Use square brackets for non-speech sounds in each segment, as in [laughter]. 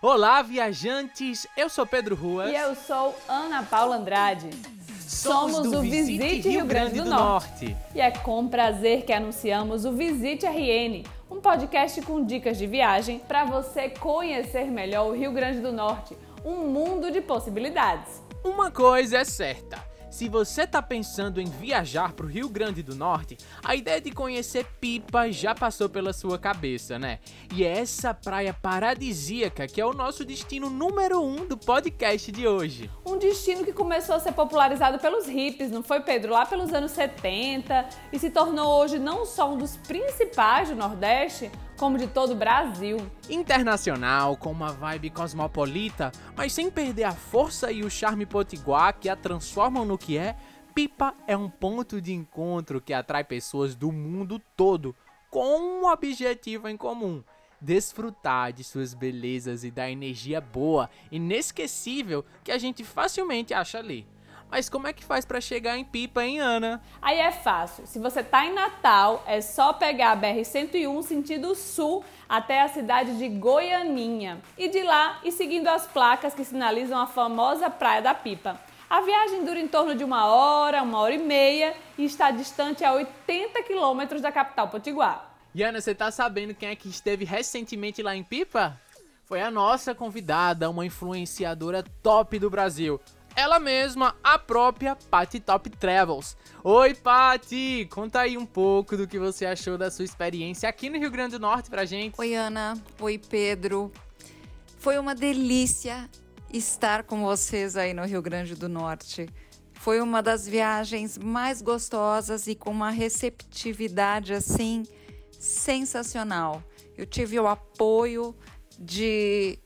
Olá, viajantes! Eu sou Pedro Ruas. E eu sou Ana Paula Andrade. Somos, Somos do o Visite Rio Grande do Norte. E é com prazer que anunciamos o Visite RN, um podcast com dicas de viagem para você conhecer melhor o Rio Grande do Norte, um mundo de possibilidades. Uma coisa é certa. Se você está pensando em viajar para o Rio Grande do Norte, a ideia de conhecer Pipa já passou pela sua cabeça, né? E é essa praia paradisíaca que é o nosso destino número um do podcast de hoje. Um destino que começou a ser popularizado pelos hippies, não foi, Pedro? Lá pelos anos 70 e se tornou hoje não só um dos principais do Nordeste, como de todo o Brasil. Internacional, com uma vibe cosmopolita, mas sem perder a força e o charme potiguar que a transformam no que é, Pipa é um ponto de encontro que atrai pessoas do mundo todo com um objetivo em comum: desfrutar de suas belezas e da energia boa, inesquecível que a gente facilmente acha ali. Mas como é que faz para chegar em Pipa, hein, Ana? Aí é fácil. Se você tá em Natal, é só pegar a BR-101 sentido sul até a cidade de Goianinha. E de lá ir seguindo as placas que sinalizam a famosa Praia da Pipa. A viagem dura em torno de uma hora, uma hora e meia e está distante a 80 quilômetros da capital potiguar. E Ana, você tá sabendo quem é que esteve recentemente lá em Pipa? Foi a nossa convidada, uma influenciadora top do Brasil ela mesma, a própria Patty Top Travels. Oi, Patty! Conta aí um pouco do que você achou da sua experiência aqui no Rio Grande do Norte pra gente. Oi, Ana. Oi, Pedro. Foi uma delícia estar com vocês aí no Rio Grande do Norte. Foi uma das viagens mais gostosas e com uma receptividade assim sensacional. Eu tive o apoio de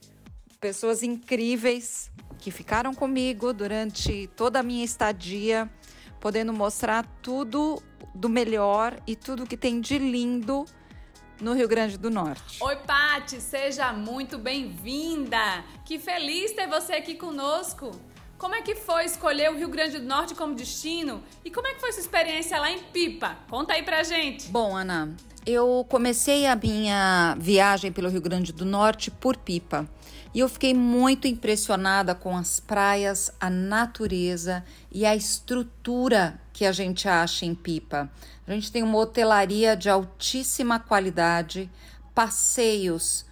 pessoas incríveis que ficaram comigo durante toda a minha estadia, podendo mostrar tudo do melhor e tudo que tem de lindo no Rio Grande do Norte. Oi, Pati, seja muito bem-vinda. Que feliz ter você aqui conosco. Como é que foi escolher o Rio Grande do Norte como destino? E como é que foi sua experiência lá em Pipa? Conta aí pra gente. Bom, Ana, eu comecei a minha viagem pelo Rio Grande do Norte por Pipa. E eu fiquei muito impressionada com as praias, a natureza e a estrutura que a gente acha em Pipa. A gente tem uma hotelaria de altíssima qualidade, passeios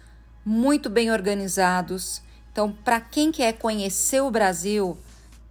muito bem organizados. Então, para quem quer conhecer o Brasil,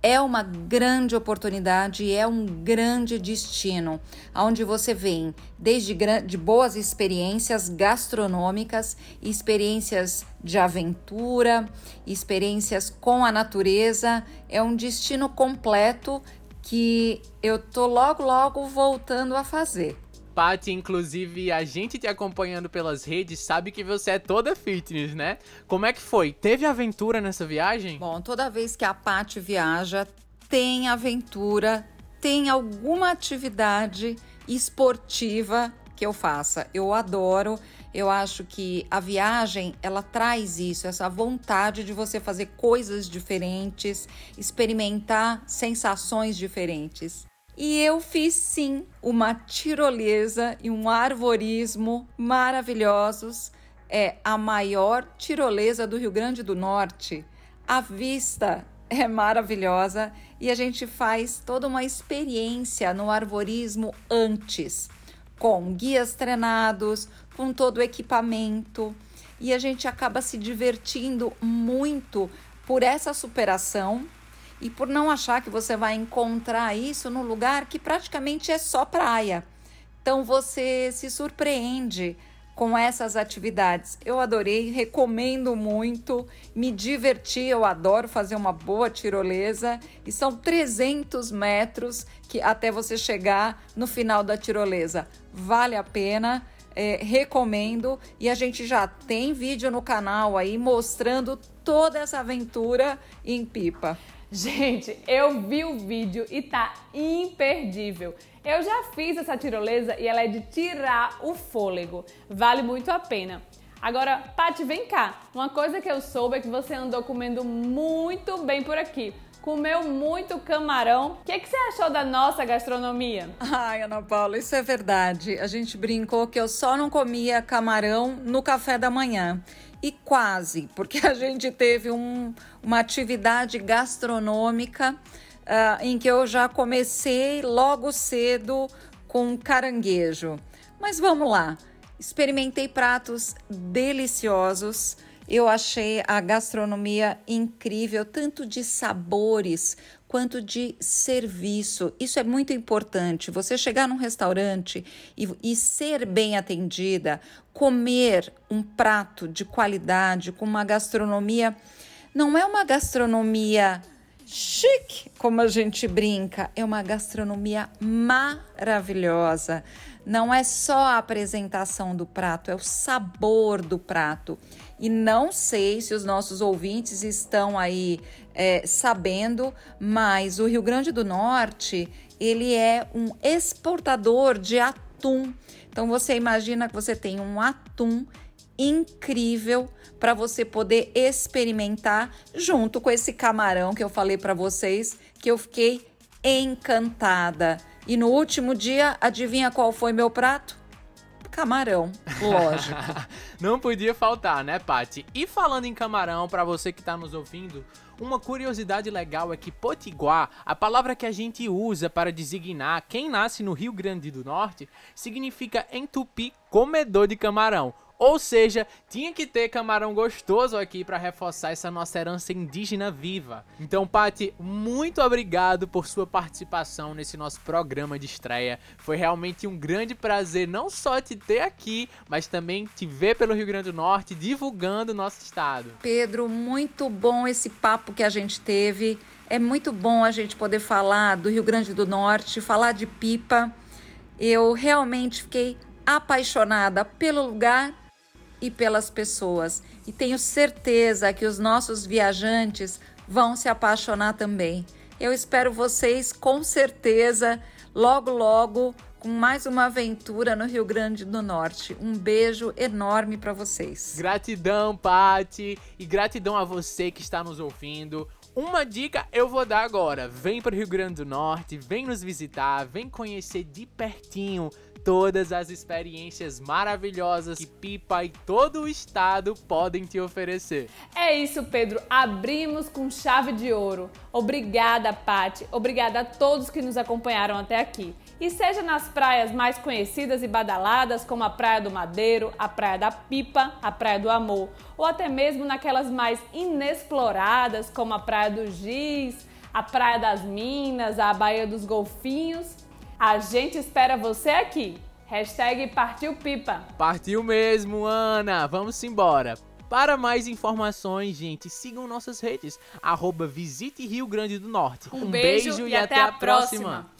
é uma grande oportunidade é um grande destino, onde você vem desde de boas experiências gastronômicas, experiências de aventura, experiências com a natureza. É um destino completo que eu tô logo logo voltando a fazer. Paty, inclusive, a gente te acompanhando pelas redes sabe que você é toda fitness, né? Como é que foi? Teve aventura nessa viagem? Bom, toda vez que a Paty viaja, tem aventura, tem alguma atividade esportiva que eu faça. Eu adoro. Eu acho que a viagem ela traz isso, essa vontade de você fazer coisas diferentes, experimentar sensações diferentes. E eu fiz sim uma tirolesa e um arvorismo maravilhosos. É a maior tirolesa do Rio Grande do Norte. A vista é maravilhosa e a gente faz toda uma experiência no arvorismo antes, com guias treinados, com todo o equipamento e a gente acaba se divertindo muito por essa superação e por não achar que você vai encontrar isso no lugar que praticamente é só praia. Então você se surpreende com essas atividades. Eu adorei, recomendo muito, me diverti, eu adoro fazer uma boa tirolesa e são 300 metros que até você chegar no final da tirolesa. Vale a pena. É, recomendo e a gente já tem vídeo no canal aí mostrando toda essa aventura em pipa. Gente, eu vi o vídeo e tá imperdível. Eu já fiz essa tirolesa e ela é de tirar o fôlego. Vale muito a pena. Agora, Paty, vem cá. Uma coisa que eu soube é que você andou comendo muito bem por aqui. Comeu muito camarão. O que, que você achou da nossa gastronomia? Ai, Ana Paula, isso é verdade. A gente brincou que eu só não comia camarão no café da manhã. E quase, porque a gente teve um, uma atividade gastronômica uh, em que eu já comecei logo cedo com caranguejo. Mas vamos lá, experimentei pratos deliciosos. Eu achei a gastronomia incrível, tanto de sabores quanto de serviço. Isso é muito importante. Você chegar num restaurante e, e, ser bem atendida, comer um prato de qualidade, com uma gastronomia. Não é uma gastronomia chique, como a gente brinca, é uma gastronomia maravilhosa. Não é só a apresentação do prato, é o sabor do prato. E não sei se os nossos ouvintes estão aí é, sabendo, mas o Rio Grande do Norte ele é um exportador de atum. Então você imagina que você tem um atum incrível para você poder experimentar junto com esse camarão que eu falei para vocês, que eu fiquei encantada. E no último dia, adivinha qual foi meu prato? Camarão, lógico. [laughs] Não podia faltar, né, Pati? E falando em camarão, para você que está nos ouvindo, uma curiosidade legal é que potiguar, a palavra que a gente usa para designar quem nasce no Rio Grande do Norte, significa em tupi comedor de camarão. Ou seja, tinha que ter camarão gostoso aqui para reforçar essa nossa herança indígena viva. Então, Pati, muito obrigado por sua participação nesse nosso programa de estreia. Foi realmente um grande prazer não só te ter aqui, mas também te ver pelo Rio Grande do Norte divulgando o nosso estado. Pedro, muito bom esse papo que a gente teve. É muito bom a gente poder falar do Rio Grande do Norte, falar de pipa. Eu realmente fiquei apaixonada pelo lugar e pelas pessoas. E tenho certeza que os nossos viajantes vão se apaixonar também. Eu espero vocês com certeza logo logo com mais uma aventura no Rio Grande do Norte. Um beijo enorme para vocês. Gratidão, Pati, e gratidão a você que está nos ouvindo. Uma dica eu vou dar agora. Vem para o Rio Grande do Norte, vem nos visitar, vem conhecer de pertinho todas as experiências maravilhosas que Pipa e todo o estado podem te oferecer. É isso, Pedro. Abrimos com chave de ouro. Obrigada, Pati. Obrigada a todos que nos acompanharam até aqui. E seja nas praias mais conhecidas e badaladas, como a Praia do Madeiro, a Praia da Pipa, a Praia do Amor, ou até mesmo naquelas mais inexploradas, como a Praia do Giz, a Praia das Minas, a Baía dos Golfinhos, a gente espera você aqui. Hashtag Partiu Pipa. Partiu mesmo, Ana. Vamos embora. Para mais informações, gente, sigam nossas redes. Arroba Visite Rio Grande do Norte. Um, um beijo, beijo, e, até, até a próxima. próxima.